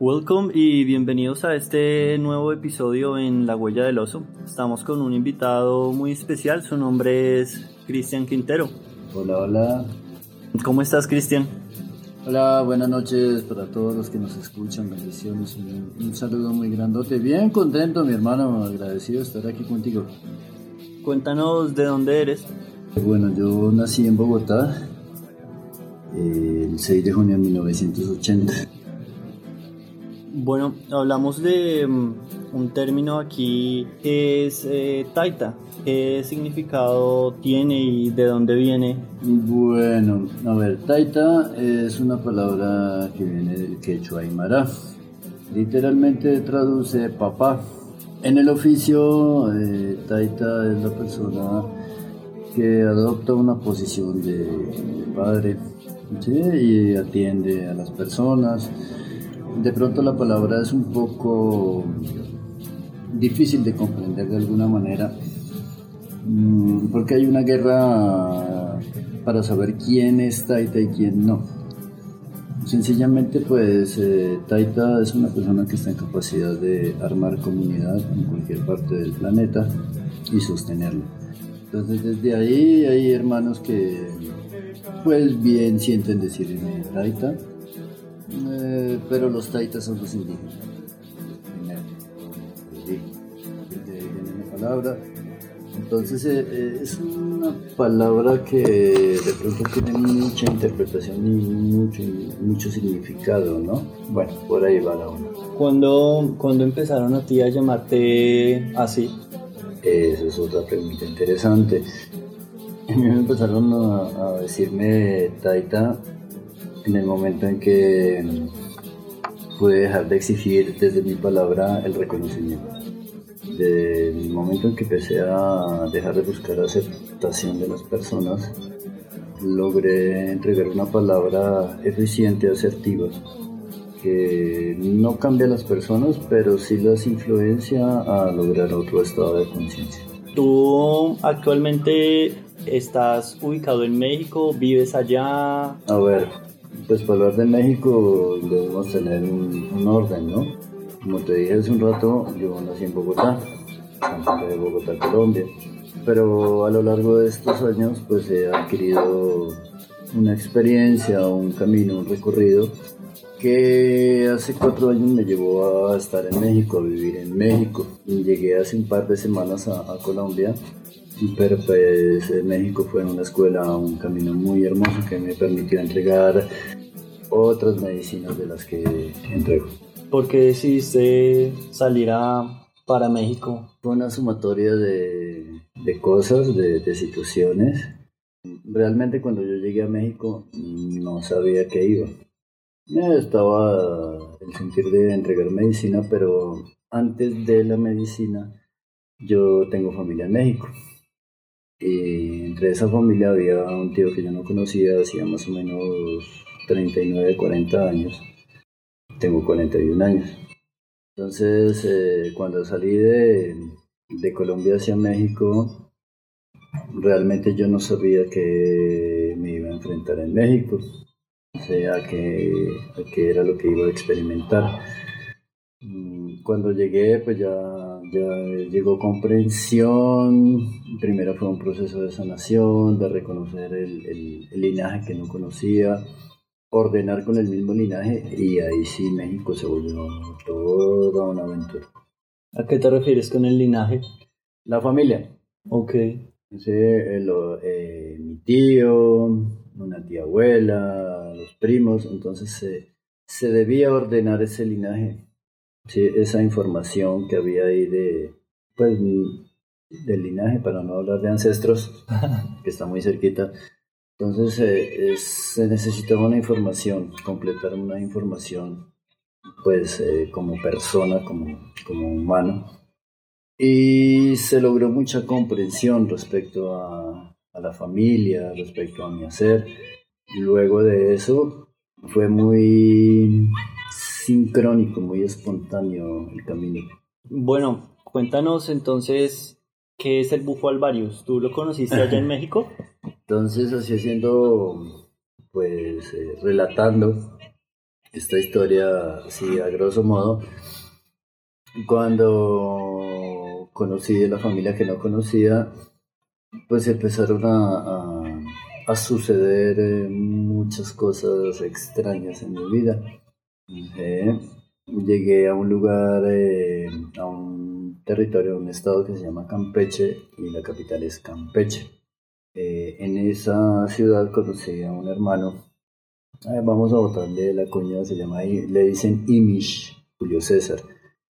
Welcome y bienvenidos a este nuevo episodio en La Huella del Oso. Estamos con un invitado muy especial, su nombre es Cristian Quintero. Hola, hola. ¿Cómo estás, Cristian? Hola, buenas noches para todos los que nos escuchan, bendiciones, un, un saludo muy grandote. Bien contento, mi hermano, agradecido de estar aquí contigo. Cuéntanos de dónde eres. Bueno, yo nací en Bogotá el 6 de junio de 1980. Bueno, hablamos de mm, un término aquí que es eh, taita. ¿Qué significado tiene y de dónde viene? Bueno, a ver, taita es una palabra que viene del quechua aymara. Literalmente traduce papá. En el oficio, eh, taita es la persona que adopta una posición de, padre y atiende a las personas. De pronto la palabra es un poco difícil de comprender de alguna manera, mm, porque hay una guerra para saber quién es Taita y quién no. Sencillamente, pues eh, Taita es una persona que está en capacidad de armar comunidad en cualquier parte del planeta y sostenerlo. Entonces, desde ahí hay hermanos que, pues bien, sienten decirme Taita, eh, pero los Taitas son los indígenas. La palabra. Entonces eh, eh, es una palabra que de pronto tiene mucha interpretación y mucho, mucho significado, ¿no? Bueno, por ahí va la onda. ¿Cuándo, cuándo empezaron a ti a llamarte así? Eso es otra pregunta interesante. A mí me empezaron a, a decirme Taita en el momento en que pude dejar de exigir desde mi palabra el reconocimiento. Desde el momento en que empecé a dejar de buscar aceptación de las personas, logré entregar una palabra eficiente, asertiva, que no cambia a las personas, pero sí las influencia a lograr otro estado de conciencia. ¿Tú actualmente estás ubicado en México? ¿Vives allá? A ver, pues para hablar de México debemos tener un, orden, ¿no? Como te dije hace un rato, yo nací en Bogotá, de Bogotá, Colombia. Pero a lo largo de estos años, pues he adquirido una experiencia, un camino, un recorrido que hace cuatro años me llevó a estar en México, a vivir en México. Llegué hace un par de semanas a Colombia, pero pues México fue una escuela, un camino muy hermoso que me permitió entregar otras medicinas de las que entrego. ¿Por qué decidiste salir a, para México? Fue una sumatoria de, de cosas, de, de situaciones. Realmente cuando yo llegué a México no sabía qué iba. Eh, Estaba el sentir de entregar medicina, pero antes de la medicina yo tengo familia en México. Y entre esa familia había un tío que yo no conocía, hacía más o menos 39, 40 años. Tengo 41 años. Entonces, eh, cuando salí de, Colombia hacia México, realmente yo no sabía que me iba a enfrentar en México o sea, que, que era lo que iba a experimentar. Cuando llegué, pues ya, ya llegó comprensión. Primero fue un proceso de sanación, de reconocer el, el, el linaje que no conocía, ordenar con el mismo linaje y ahí sí México se volvió toda una aventura. ¿A qué te refieres con el linaje? La familia. Ok. Sí, eh, eh, mi tío, una tía abuela, los primos, entonces se, se debía ordenar ese linaje, sí, esa información que había ahí de, pues, del linaje, para no hablar de ancestros, que está muy cerquita. Entonces eh, es- se necesitaba una información, completar una información, pues eh, como persona, como, como humano. Y se logró mucha comprensión respecto a, a la familia, respecto a mi hacer. Luego de eso fue muy sincrónico, muy espontáneo el camino. Bueno, cuéntanos entonces qué es el bufo alvarius. ¿Tú lo conociste allá en México? Entonces, así haciendo, pues, eh, relatando esta historia, así a grosso modo, cuando conocí a la familia que no conocía, pues empezaron a, a, suceder eh, muchas cosas extrañas en mi vida. Eh, llegué a un lugar, eh, a un territorio, a un estado que se llama Campeche y la capital es Campeche. en esa ciudad conocí a un hermano, vamos a botarle la coña, se llama, le dicen Imish, Julio César.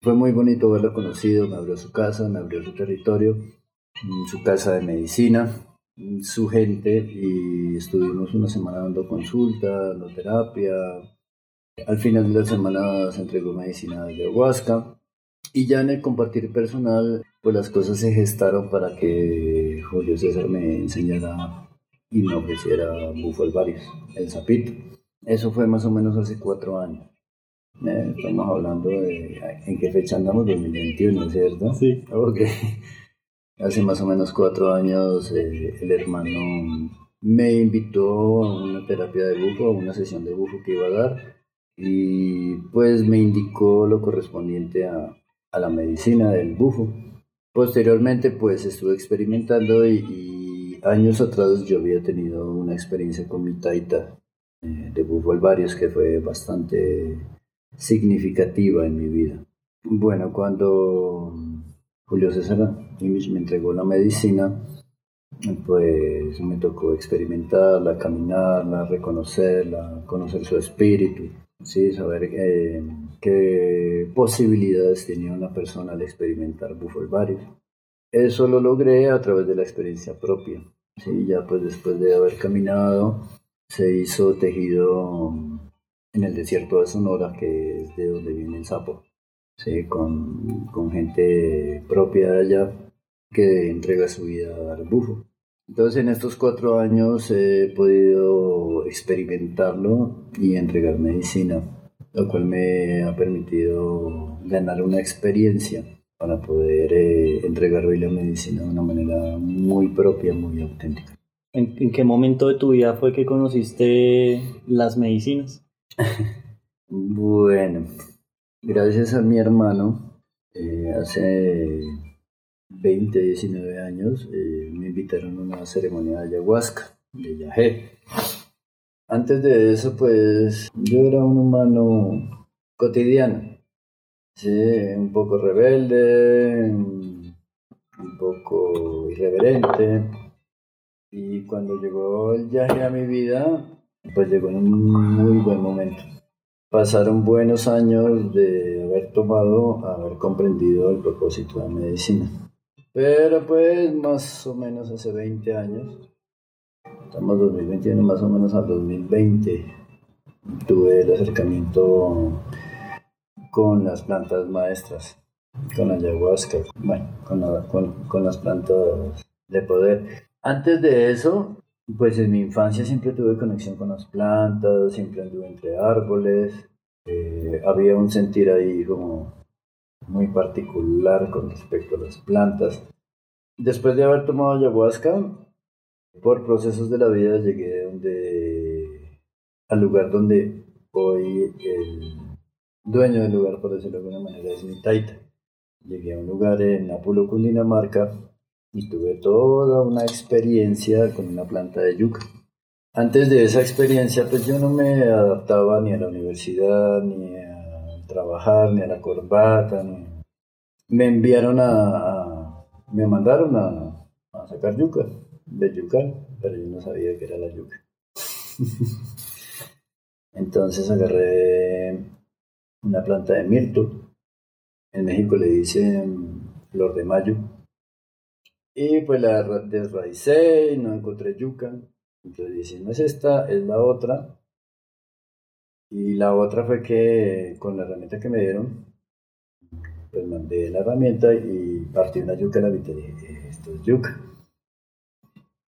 Fue muy bonito verlo conocido, me abrió su casa, me abrió su territorio su casa de medicina, su gente y estuvimos una semana dando consulta, dando terapia. Al final de la semana se entregó medicina de ayahuasca y ya en el compartir personal, pues las cosas se gestaron para que Julio César me enseñara y me ofreciera bufo alvarius, el zapito. Eso fue más o menos hace cuatro años. Eh, estamos hablando de en qué fecha andamos, 2021, ¿cierto? Sí. Okay. Hace más o menos cuatro años eh, el hermano me invitó a una terapia de bufo, a una sesión de bufo que iba a dar y pues me indicó lo correspondiente a, la medicina del bufo. Posteriormente pues estuve experimentando y, años atrás yo había tenido una experiencia con mi taita eh, de bufo alvarios que fue bastante significativa en mi vida. Bueno, cuando Julio César me entregó la medicina, pues me tocó experimentarla, caminarla, reconocerla, conocer su espíritu, ¿sí? saber eh, qué posibilidades tenía una persona al experimentar varios. Eso lo logré a través de la experiencia propia. ¿sí? Ya pues después de haber caminado, se hizo tejido en el desierto de Sonora, que es de donde viene el sapo. ¿sí? con, con gente propia de allá que entrega su vida al bufo. Entonces en estos cuatro años he podido experimentarlo y entregar medicina, lo cual me ha permitido ganar una experiencia para poder eh, entregar hoy la medicina de una manera muy propia, muy auténtica. ¿En, ¿En, qué momento de tu vida fue que conociste las medicinas? bueno, Gracias a mi hermano, eh, hace 20, 19 años, eh, me invitaron a una ceremonia de ayahuasca, de yajé. Antes de eso, pues yo era un humano cotidiano, ¿sí? un poco rebelde, un poco irreverente. Y cuando llegó el viaje a mi vida, pues llegó en un muy buen momento pasaron buenos años de haber tomado, haber comprendido el propósito de la medicina. Pero pues más o menos hace 20 años, estamos 2021 más o menos al 2020, tuve el acercamiento con las plantas maestras, con ayahuasca, bueno, con, con, con las plantas de poder. Antes de eso, pues en mi infancia siempre tuve conexión con las plantas, siempre anduve entre árboles. Eh, había un sentir ahí como muy particular con respecto a las plantas. Después de haber tomado ayahuasca, por procesos de la vida llegué donde, al lugar donde hoy el dueño del lugar, por decirlo de alguna manera, es mi taita. Llegué a un lugar en Apulo, Cundinamarca, y tuve toda una experiencia con una planta de yuca. Antes de esa experiencia, pues yo no me adaptaba ni a la universidad, ni a trabajar, ni a la corbata. Me enviaron a, me mandaron a, a, sacar yuca, de yucal, pero yo no sabía que era la yuca. Entonces agarré una planta de mirto. En México le dicen flor de mayo y pues la desraicé y no encontré yuca. Entonces dije, no es esta, es la otra. Y la otra fue que con la herramienta que me dieron, pues mandé la herramienta y partí una yuca la mitad dije, esto es yuca.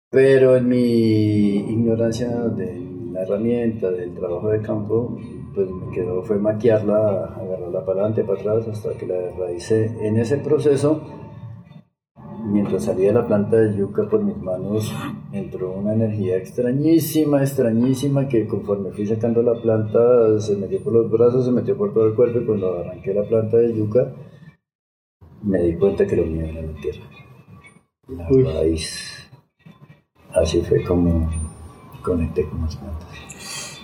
Pero en mi ignorancia de la herramienta, del trabajo de campo, pues me quedó, fue maquiarla, agarrarla para adelante, para atrás, hasta que la desraicé. En ese proceso mientras salía la planta de yuca por mis manos entró una energía extrañísima, extrañísima, que conforme fui sacando la planta se metió por los brazos, se metió por todo el cuerpo y cuando arranqué la planta de yuca me di cuenta que lo mío era la tierra, la raíz. Así fue como conecté con las plantas.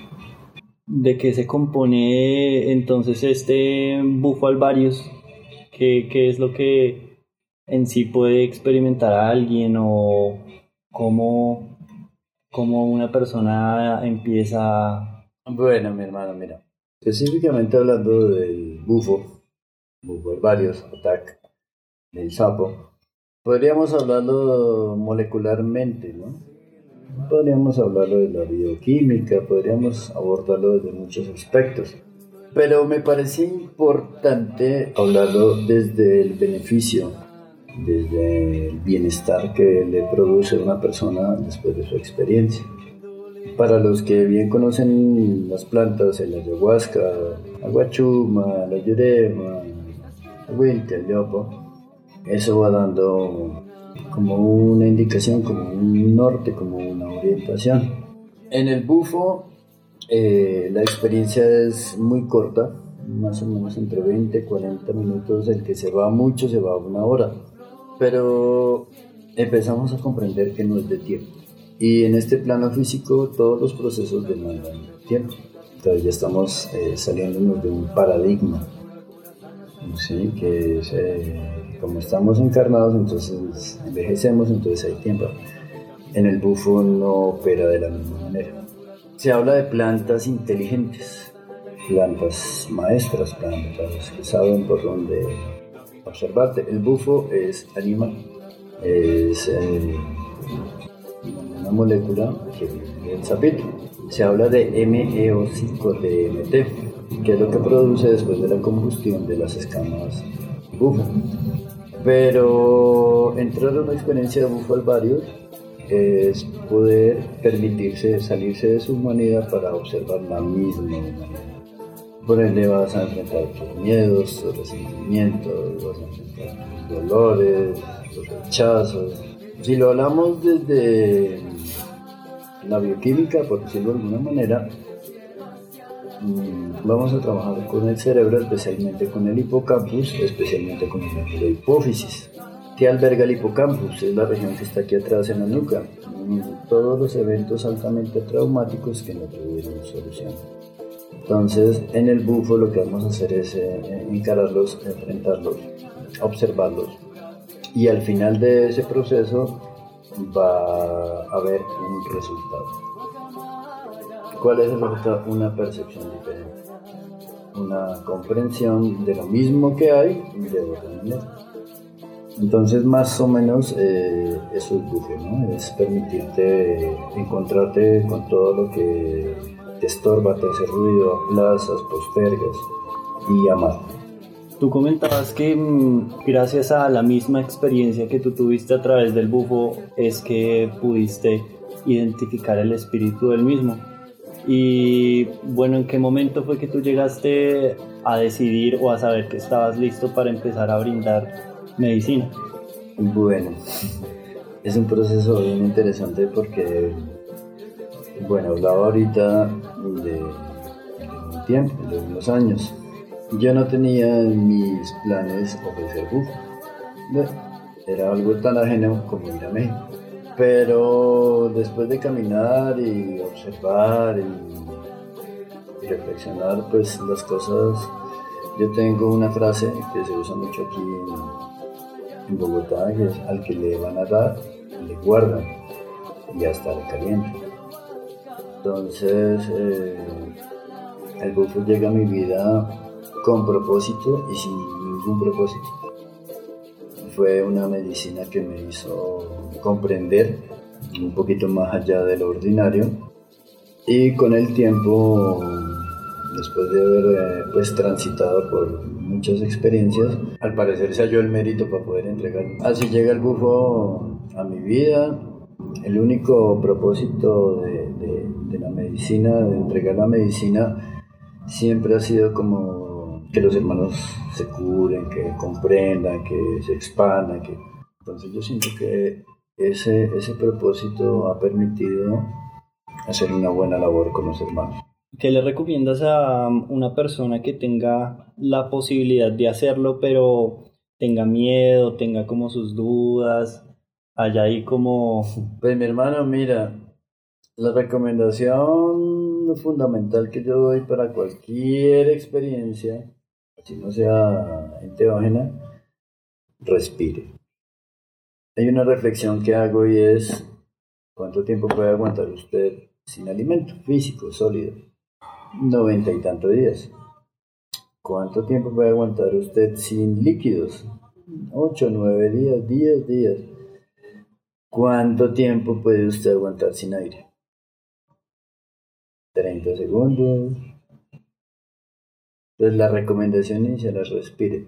¿De qué se compone entonces este bufo alvarius? ¿Qué, ¿Qué, es lo que en sí puede experimentar a alguien o cómo, cómo una persona empieza? Bueno, mi hermano, mira, específicamente hablando del bufo, bufo alvarius, attack, del sapo, podríamos hablarlo molecularmente, ¿no? Podríamos hablarlo de la bioquímica, podríamos abordarlo desde muchos aspectos. Pero me parece importante hablarlo desde el beneficio, desde el bienestar que le produce una persona después de su experiencia. Para los que bien conocen las plantas, el ayahuasca, aguachuma, la yurema, wilca, el yopo, eso va dando como una indicación, como un norte, como una orientación. En el bufo eh, la experiencia es muy corta, más o menos entre 20 y 40 minutos, el que se va mucho se va una hora, pero empezamos a comprender que no es de tiempo. Y en este plano físico todos los procesos demandan tiempo. Entonces ya estamos eh, saliéndonos de un paradigma, ¿sí? que es... Eh, como estamos encarnados, entonces envejecemos, entonces hay tiempo. En el bufo no opera de la misma manera. Se habla de plantas inteligentes, plantas maestras, plantas que saben por dónde observarte. El bufo es animal, es eh, una molécula que viene del sapito. Se habla de MEO5-DMT, que es lo que produce después de la combustión de las escamas bufo. Pero entrar a una experiencia de bufo varios es poder permitirse salirse de su humanidad para observar la misma humanidad. Por ende vas a enfrentar tus miedos, tus resentimientos, vas a enfrentar tus dolores, tus rechazos. Si lo hablamos desde la bioquímica, por decirlo de alguna manera, Mm, vamos a trabajar con el cerebro, especialmente con el hipocampus, especialmente con el hipófisis. ¿Qué alberga el hipocampus? Es la región que está aquí atrás en la nuca. Mm, todos los eventos altamente traumáticos que no tuvieron solución. Entonces, en el bufo lo que vamos a hacer es eh, encararlos, enfrentarlos, observarlos. Y al final de ese proceso va a haber un resultado. ¿Cuál es el resultado? Una percepción diferente. Una comprensión de lo mismo que hay de otra manera. Entonces, más o menos, eh, eso es bufo, ¿no? Es permitirte encontrarte con todo lo que te estorba, te hace ruido, aplazas, postergas y amar. Tú comentabas que mm, gracias a la misma experiencia que tú tuviste a través del bufo es que pudiste identificar el espíritu del mismo. Y bueno, ¿en qué momento fue que tú llegaste a decidir o a saber que estabas listo para empezar a brindar medicina? Bueno, es un proceso bien interesante porque, bueno, hablaba ahorita de, un tiempo, de unos años. Yo no tenía en mis planes ofrecer bufo. era algo tan ajeno como ir a México pero después de caminar y observar y reflexionar, pues las cosas, yo tengo una frase que se usa mucho aquí en, Bogotá, que es al que le van a dar, le guardan y hasta le calientan. Entonces, eh, el bufo llega a mi vida con propósito y sin ningún propósito. Fue una medicina que me hizo comprender un poquito más allá de lo ordinario. Y con el tiempo después de haber eh, pues transitado por muchas experiencias al parecer se halló el mérito para poder entregar. Así llega el bufo a mi vida. El único propósito de, de la medicina de entregar la medicina siempre ha sido como que los hermanos se curen, que comprendan, que se expandan, que Entonces yo siento que ese, ese propósito ha permitido hacer una buena labor con los hermanos. ¿Qué le recomiendas a una persona que tenga la posibilidad de hacerlo, pero tenga miedo, tenga como sus dudas, allá ahí como... Pues mi hermano, mira, la recomendación fundamental que yo doy para cualquier experiencia, si no sea enteógena, respire. Hay una reflexión que hago y es, ¿cuánto tiempo puede aguantar usted sin alimento físico, sólido? Noventa y tantos días. ¿Cuánto tiempo puede aguantar usted sin líquidos? Ocho, nueve días, diez días. ¿Cuánto tiempo puede usted aguantar sin aire? 30 segundos. Entonces la recomendación inicial es respire.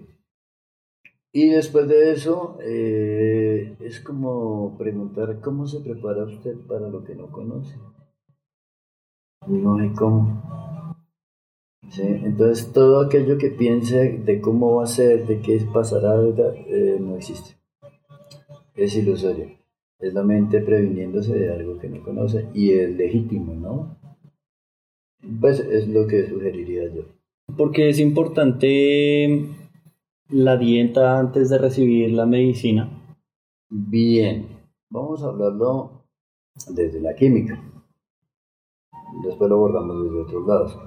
Y después de eso, eh, es como preguntar cómo se prepara usted para lo que no conoce. No hay cómo. Entonces todo aquello que piense de cómo va a ser, de qué pasará, eh, no existe. Es ilusorio. Es la mente previniéndose de algo que no conoce y es legítimo, ¿no? Pues es lo que sugeriría yo. Porque es importante la dieta antes de recibir la medicina. Bien, vamos a hablarlo desde la química. Después lo abordamos desde otros lados.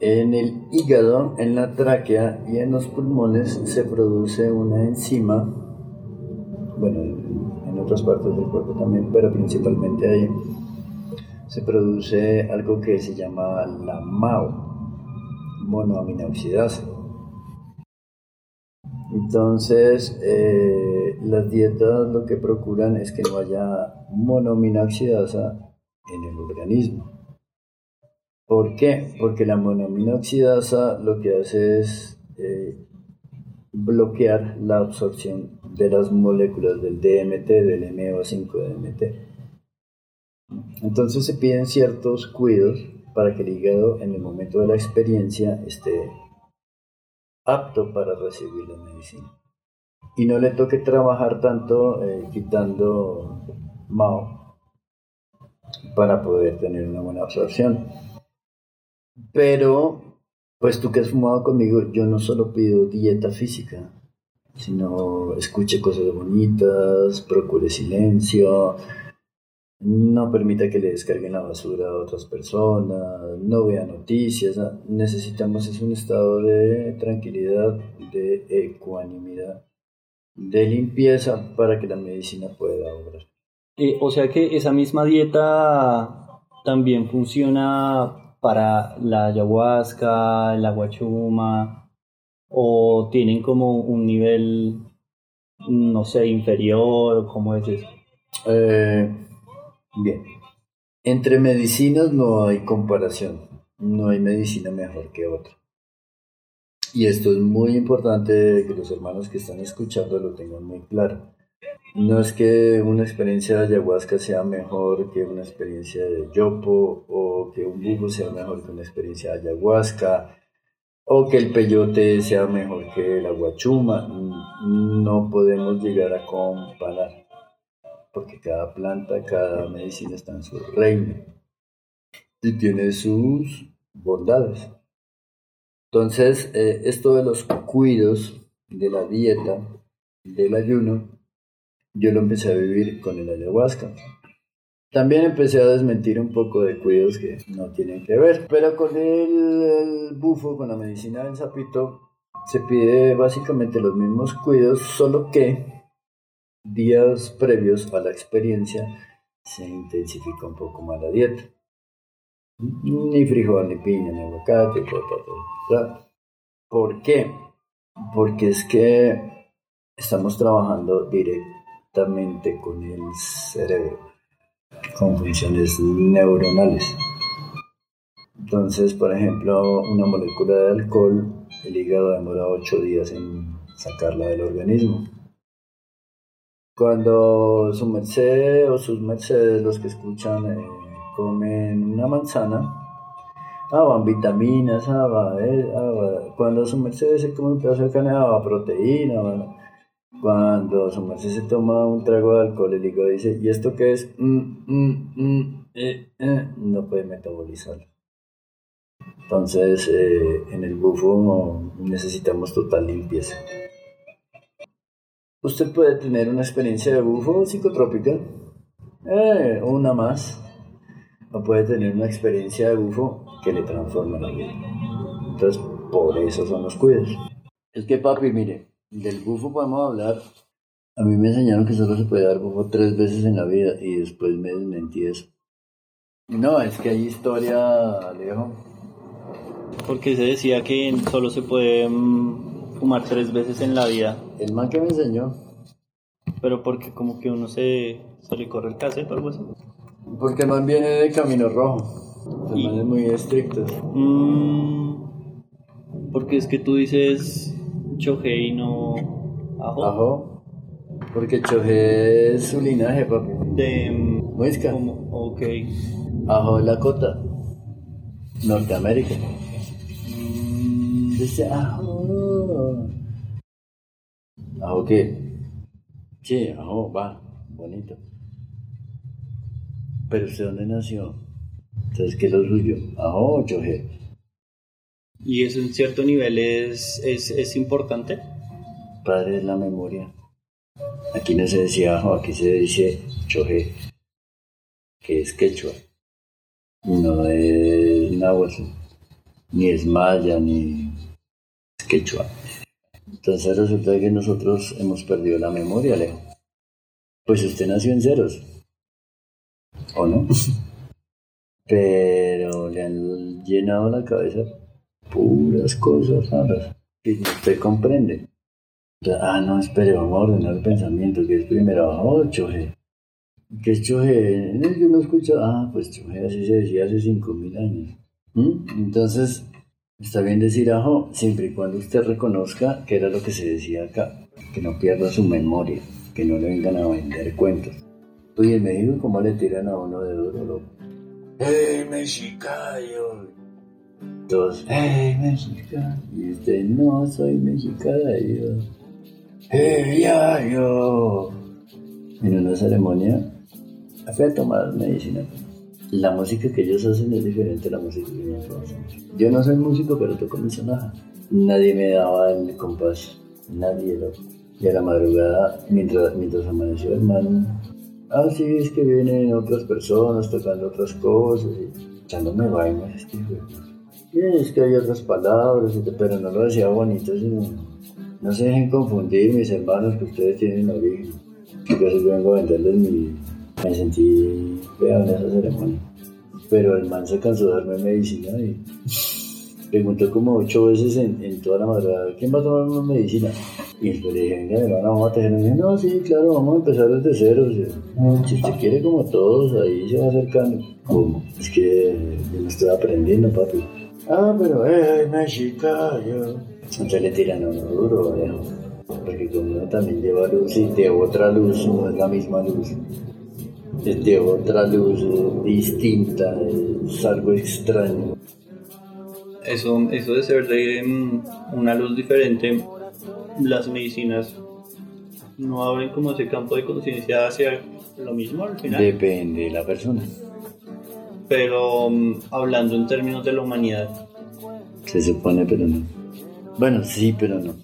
En el hígado, en la tráquea y en los pulmones se produce una enzima, bueno, en otras partes del cuerpo también, pero principalmente ahí se produce algo que se llama la MAO, monoaminoxidasa. Entonces, eh, las dietas lo que procuran es que no haya monoaminoxidasa en el organismo. ¿Por qué? Porque la monoaminoxidasa lo que hace es eh, bloquear la absorción de las moléculas del DMT, del MO5-DMT. Entonces se piden ciertos cuidados para que el hígado en el momento de la experiencia esté apto para recibir la medicina. Y no le toque trabajar tanto eh, quitando MAO para poder tener una buena absorción. Pero, pues tú que has fumado conmigo, yo no solo pido dieta física, sino escuche cosas bonitas, procure silencio, no permita que le descarguen la basura a otras personas, no vea noticias. Necesitamos es un estado de tranquilidad, de ecuanimidad, de limpieza para que la medicina pueda obrar. Eh, o sea que esa misma dieta también funciona para la ayahuasca, la guachuma, o tienen como un nivel, no sé, inferior, ¿cómo es eso? Eh, Bien, entre medicinas no hay comparación, no hay medicina mejor que otra. Y esto es muy importante que los hermanos que están escuchando lo tengan muy claro. No es que una experiencia de ayahuasca sea mejor que una experiencia de yopo, o que un bufo sea mejor que una experiencia de ayahuasca, o que el peyote sea mejor que la guachuma. No podemos llegar a comparar porque cada planta, cada medicina está en su reino y tiene sus bondades. Entonces, eh, esto de los cuidos, de la dieta, del ayuno, yo lo empecé a vivir con el ayahuasca. También empecé a desmentir un poco de cuidos que no tienen que ver, pero con el, bufo, con la medicina del sapito, se pide básicamente los mismos cuidos, solo que días previos a la experiencia se intensifica un poco más la dieta. Ni frijol, ni piña, ni aguacate, ¿Por qué? Porque es que estamos trabajando directamente con el cerebro, con funciones neuronales. Entonces, por ejemplo, una molécula de alcohol, el hígado demora 8 días en sacarla del organismo cuando su merced o sus mercedes, los que escuchan, eh, comen una manzana, ah, van vitaminas, ah, eh, ah, cuando su merced se come un pedazo de carne, ah, va proteína, Cuando su merced se toma un trago de alcohol, el hígado dice, ¿y esto qué es? Mm, mm, mm, eh, eh", no puede metabolizarlo. Entonces, en el bufo necesitamos total limpieza. Usted puede tener una experiencia de bufo psicotrópica, una más, o puede tener una experiencia de bufo que le transforma la vida. Entonces, por eso son los cuidados. Es que, papi, mire, del bufo podemos hablar. A mí me enseñaron que solo se puede dar bufo tres veces en la vida y después me desmentí eso. No, es que hay historia, Alejo. Porque se decía que solo se puede mm, fumar tres veces en la vida. El man que me enseñó. Pero porque como que uno se, se le corre el cassette o algo así. Porque el man viene de Camino Rojo. El man es muy estricto. Mm, porque es que tú dices Chohei no Ajo. Ajo. Porque Chohei es su linaje, papi. De. Muisca. Ok. Ajo de Lakota. Norteamérica. Mm. Dice ajo. ¿Ajo qué? Sí, ajo, va. Bonito. Pero usted dónde nació? Entonces, ¿qué es lo suyo? Ajo, Chohei. ¿Y eso en cierto nivel es, es, es importante? Padre es la memoria. Aquí no se decía ajo, aquí se dice choje, que es quechua. No es náhuatl, ni es maya, ni es quechua. Entonces resulta que nosotros hemos perdido la memoria, Alejo. Pues usted nació en ceros, ¿o no? Pero le han llenado la cabeza puras cosas raras que usted comprende. Ah, no, espere, vamos a ordenar el pensamiento, que es primero, oh, choje. ¿Qué es choje? En el que uno escucha, ah, pues choje así se decía hace 5.000 años. ¿Mm? Entonces, está bien decir ajo, siempre y cuando usted reconozca que era lo que se decía acá, que no pierda su memoria, que no le vengan a vender cuentos. Oye, en México, ¿cómo le tiran a uno de duro, loco? ¡Hey, mexicano! Todos, ¡Hey, mexicano! Y usted, no soy mexicano. ¡Hey, ya, yo! En una ceremonia, fui a tomar medicina. La música que ellos hacen es diferente a la música que nosotros hacemos. Yo no soy músico, pero toco mi sonaja. Nadie me daba el compás, nadie lo. Y a la madrugada, mientras, mientras amaneció el man, ah, sí, es que vienen otras personas tocando otras cosas y echándome vainas, este es que hay otras palabras, pero no lo decía bonito, sino no se dejen confundir, mis hermanos, que ustedes tienen origen. Yo vengo a venderles mi... Me sentí feo en esa ceremonia. Pero el man se cansó de darme medicina y preguntó como ocho veces en, toda la madrugada, ¿quién va a tomar una medicina? Y le dije, venga, hermano, vamos a tejer. Y dije, no, sí, claro, vamos a empezar desde cero. Si usted quiere como todos, ahí se va acercando. ¿Cómo? Es que yo no estoy aprendiendo, papi. Ah, pero es mexicano. Entonces le tiran a uno duro, viejo. Porque como uno también lleva luz y de otra luz, no es la misma luz. De otra luz distinta, es algo extraño. Eso, eso de ser de mm, una luz diferente, las medicinas no abren como ese campo de conciencia hacia lo mismo al final. Depende de la persona pero mm, hablando en términos de la humanidad. Se supone, pero no. Bueno, sí, pero no.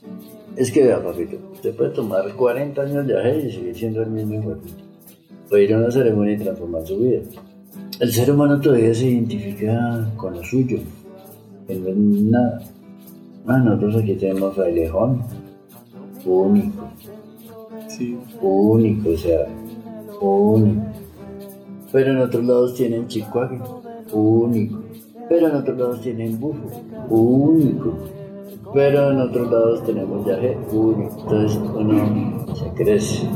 Es que vea, papito, usted puede tomar 40 años de viaje y seguir siendo el mismo hijo. Puede ir a una ceremonia y transformar su vida. El ser humano todavía se identifica con lo suyo, que no es nada. Ah, nosotros aquí tenemos frailejón, único. Sí. Único, o sea, único. Pero en otros lados tienen chicuaque, único. Pero en otros lados tienen bufo, único. Pero en otros lados tenemos yaje, único. Entonces uno se crece.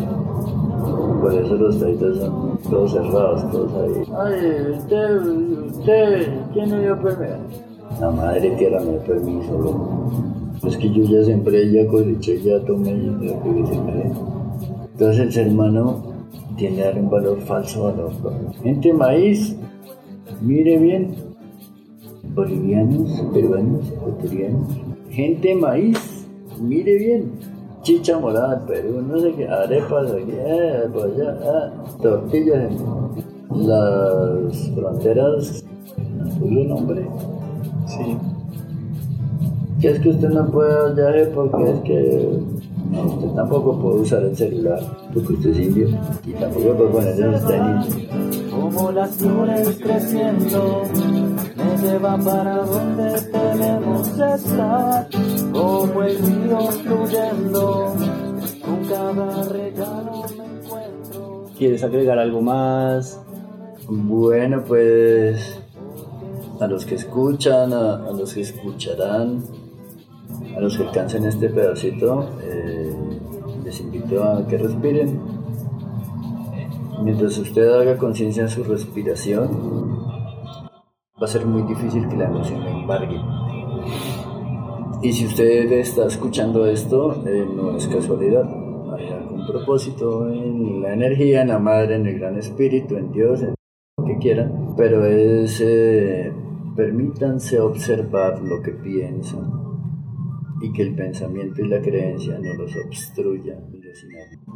Por eso los taitos son todos cerrados, todos ahí. Ay, usted, usted, ¿quién me dio permiso? La madre tierra me dio permiso, Es que yo ya siempre ya coseché, ya tomé, ya que se me Entonces el ser humano tiende a dar un valor falso a los Gente maíz, mire bien, bolivianos, peruanos, ecuatorianos, gente maíz, mire bien, chicha morada Perú, no sé qué, arepas aquí, eh, por allá, ah, tortillas en las fronteras, un nombre. Sí. Que es que usted no puede viaje porque es que no, usted tampoco puede usar el celular porque usted es indio y tampoco puede ponerse los tenis. Como las flores creciendo, me lleva para donde tenemos que estar. Como el río fluyendo, con cada regalo me encuentro. ¿Quieres agregar algo más? Bueno, pues a los que escuchan, a, los que escucharán, a los que alcancen este pedacito, eh, les invito a que respiren. Mientras usted haga conciencia de su respiración, va a ser muy difícil que la emoción le embargue. Y si usted está escuchando esto, eh, no es casualidad. Hay algún propósito en la energía, en la madre, en el gran espíritu, en Dios, en lo que quieran. Pero es, eh, permítanse observar lo que piensan y que el pensamiento y la creencia no los obstruyan ni los.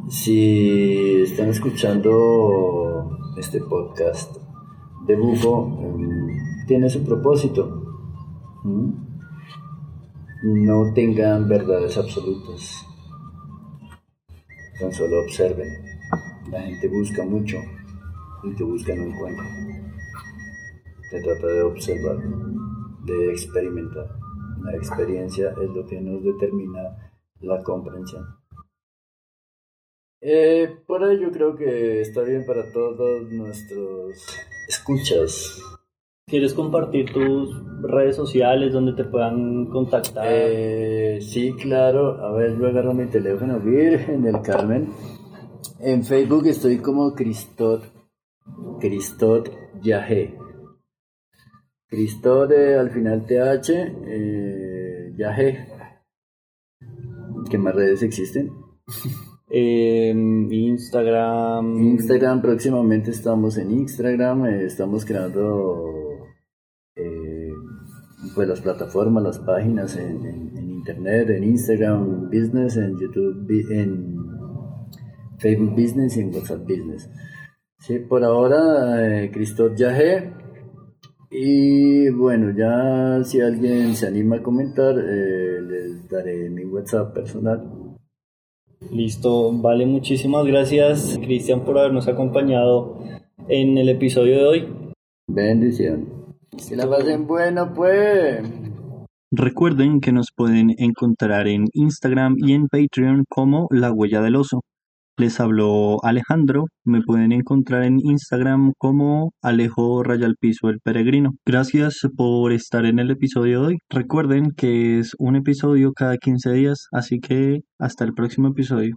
Si están escuchando este podcast de Bufo, em, tiene su propósito. ¿Mm? No tengan verdades absolutas. Tan solo observen. La gente busca mucho y te busca no encuentra. Se trata de observar, de experimentar. La experiencia es lo que nos determina la comprensión. Eh, por ahí yo creo que está bien para todos nuestros escuchas. ¿Quieres compartir tus redes sociales donde te puedan contactar? Eh, sí, claro. A ver, yo agarro mi teléfono, Virgen del Carmen. En Facebook estoy como Cristot, Cristot Yahé. Cristot eh, al final TH, eh, Yahé. ¿Qué más redes existen? Em, Instagram. Instagram, próximamente estamos en Instagram, eh, estamos creando pues las plataformas, las páginas en, en- en internet, en Instagram Business, en YouTube, en Facebook Business y en WhatsApp Business. Sí, por ahora, eh, Christoph Yahé. Y bueno, ya si alguien se anima a comentar, eh, les daré mi WhatsApp personal. Listo, vale, muchísimas gracias Cristian por habernos acompañado en el episodio de hoy. Bendición. Que la pasen bueno, pues. Recuerden que nos pueden encontrar en Instagram y en Patreon como La Huella del Oso. Les habló Alejandro, me pueden encontrar en Instagram como Alejo Rayalpiso el Peregrino. Gracias por estar en el episodio de hoy. Recuerden que es un episodio cada 15 días, así que hasta el próximo episodio.